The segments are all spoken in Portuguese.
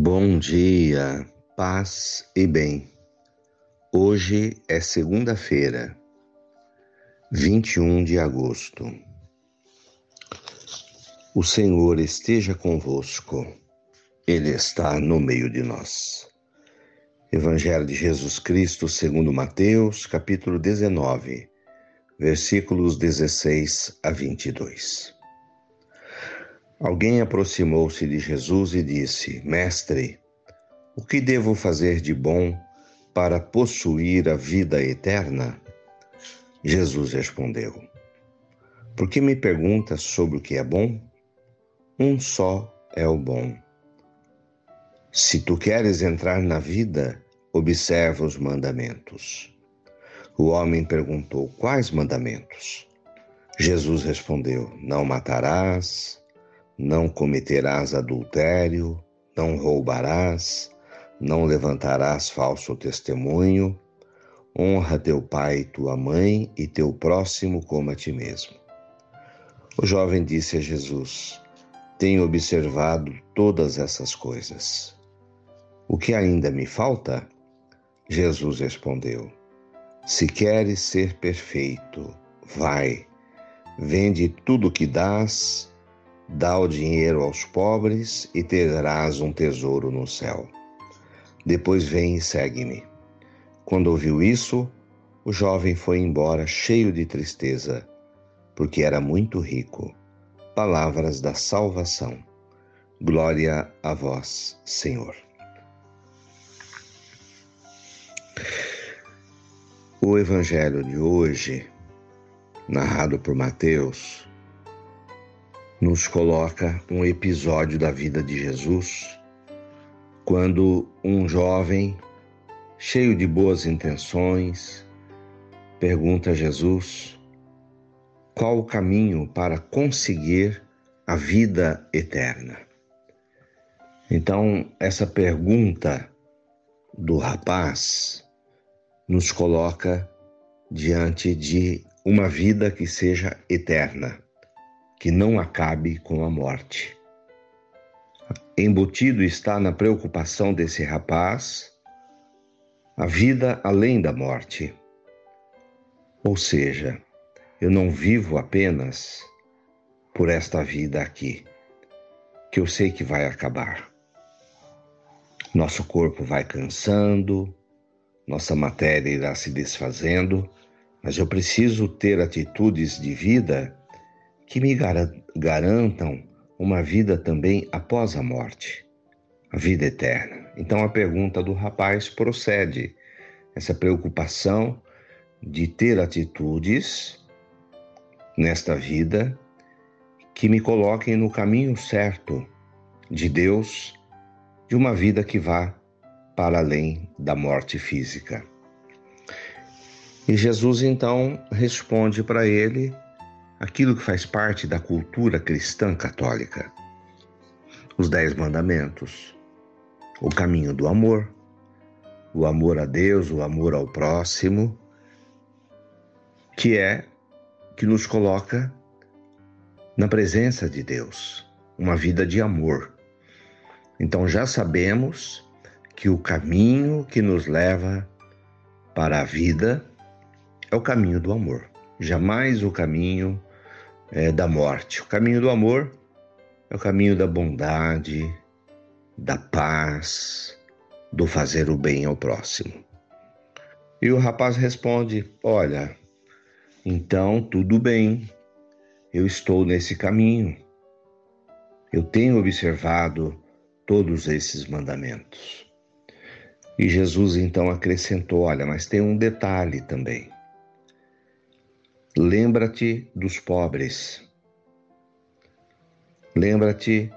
Bom dia, paz e bem. Hoje é segunda-feira, 21 de agosto. O Senhor esteja convosco, Ele está no meio de nós. Evangelho de Jesus Cristo, segundo Mateus, capítulo 19, versículos 16 a 22. Alguém aproximou-se de Jesus e disse: Mestre, o que devo fazer de bom para possuir a vida eterna? Jesus respondeu: Por que me perguntas sobre o que é bom? Um só é o bom. Se tu queres entrar na vida, observa os mandamentos. O homem perguntou: Quais mandamentos? Jesus respondeu: Não matarás não cometerás adultério, não roubarás, não levantarás falso testemunho, honra teu pai e tua mãe e teu próximo como a ti mesmo. O jovem disse a Jesus: Tenho observado todas essas coisas. O que ainda me falta? Jesus respondeu: Se queres ser perfeito, vai, vende tudo o que dás Dá o dinheiro aos pobres e terás um tesouro no céu. Depois vem e segue-me. Quando ouviu isso, o jovem foi embora cheio de tristeza, porque era muito rico. Palavras da salvação. Glória a vós, Senhor. O evangelho de hoje, narrado por Mateus, nos coloca um episódio da vida de Jesus, quando um jovem, cheio de boas intenções, pergunta a Jesus qual o caminho para conseguir a vida eterna. Então, essa pergunta do rapaz nos coloca diante de uma vida que seja eterna que não acabe com a morte. Embutido está na preocupação desse rapaz a vida além da morte. Ou seja, eu não vivo apenas por esta vida aqui, que eu sei que vai acabar. Nosso corpo vai cansando, nossa matéria irá se desfazendo, mas eu preciso ter atitudes de vida que me garantam uma vida também após a morte, a vida eterna. Então a pergunta do rapaz procede, essa preocupação de ter atitudes nesta vida que me coloquem no caminho certo de Deus, de uma vida que vá para além da morte física. E Jesus então responde para ele aquilo que faz parte da cultura cristã católica. Os Dez Mandamentos, o caminho do amor, o amor a Deus, o amor ao próximo, que é que nos coloca na presença de Deus, uma vida de amor. Então já sabemos que o caminho que nos leva para a vida é o caminho do amor, jamais o caminho é, da morte. O caminho do amor é o caminho da bondade, da paz, do fazer o bem ao próximo. E o rapaz responde: Olha, então tudo bem, eu estou nesse caminho. Eu tenho observado todos esses mandamentos. E Jesus então acrescentou: Olha, mas tem um detalhe também. Lembra-te dos pobres. Lembra-te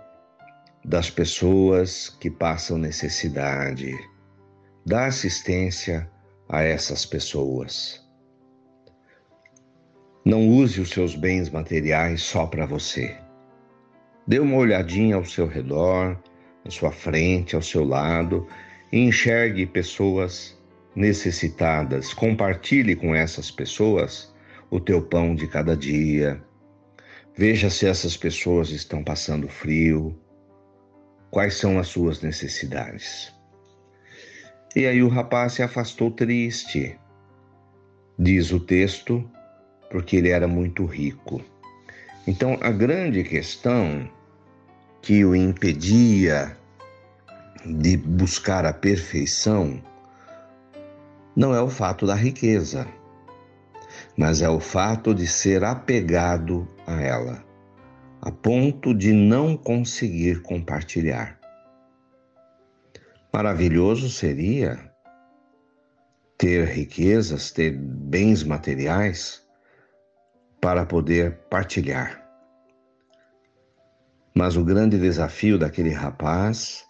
das pessoas que passam necessidade. Dá assistência a essas pessoas. Não use os seus bens materiais só para você. Dê uma olhadinha ao seu redor, à sua frente, ao seu lado e enxergue pessoas necessitadas. Compartilhe com essas pessoas o teu pão de cada dia. Veja se essas pessoas estão passando frio. quais são as suas necessidades. E aí o rapaz se afastou triste, diz o texto, porque ele era muito rico. Então a grande questão que o impedia de buscar a perfeição não é o fato da riqueza, mas é o fato de ser apegado a ela, a ponto de não conseguir compartilhar. Maravilhoso seria ter riquezas, ter bens materiais para poder partilhar. Mas o grande desafio daquele rapaz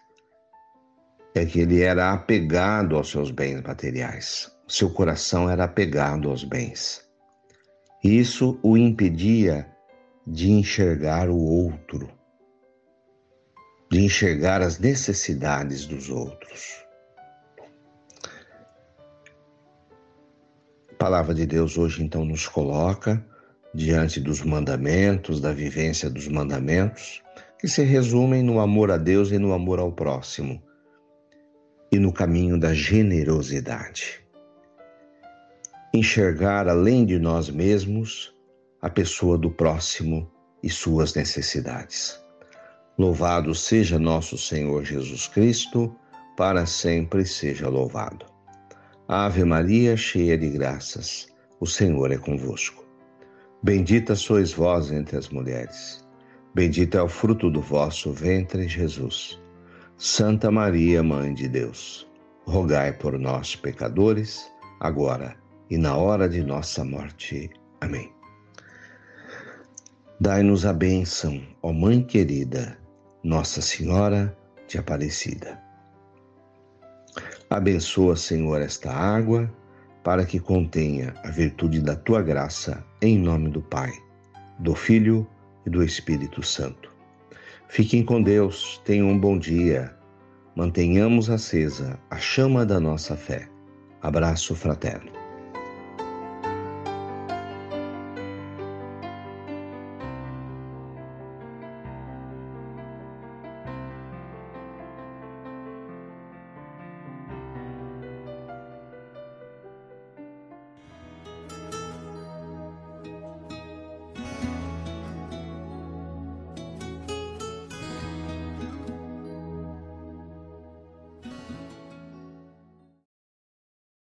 é que ele era apegado aos seus bens materiais. Seu coração era apegado aos bens. Isso o impedia de enxergar o outro, de enxergar as necessidades dos outros. A palavra de Deus hoje então nos coloca diante dos mandamentos, da vivência dos mandamentos, que se resumem no amor a Deus e no amor ao próximo e no caminho da generosidade. Enxergar além de nós mesmos a pessoa do próximo e suas necessidades. Louvado seja nosso Senhor Jesus Cristo, para sempre seja louvado. Ave Maria, cheia de graças, o Senhor é convosco. Bendita sois vós entre as mulheres. Bendito é o fruto do vosso ventre, Jesus. Santa Maria, Mãe de Deus, rogai por nós, pecadores, agora e na hora de nossa morte. Amém. Dai-nos a bênção, ó Mãe querida, Nossa Senhora de Aparecida. Abençoa, Senhor, esta água, para que contenha a virtude da tua graça, em nome do Pai, do Filho e do Espírito Santo. Fiquem com Deus, tenham um bom dia. Mantenhamos acesa a chama da nossa fé. Abraço fraterno.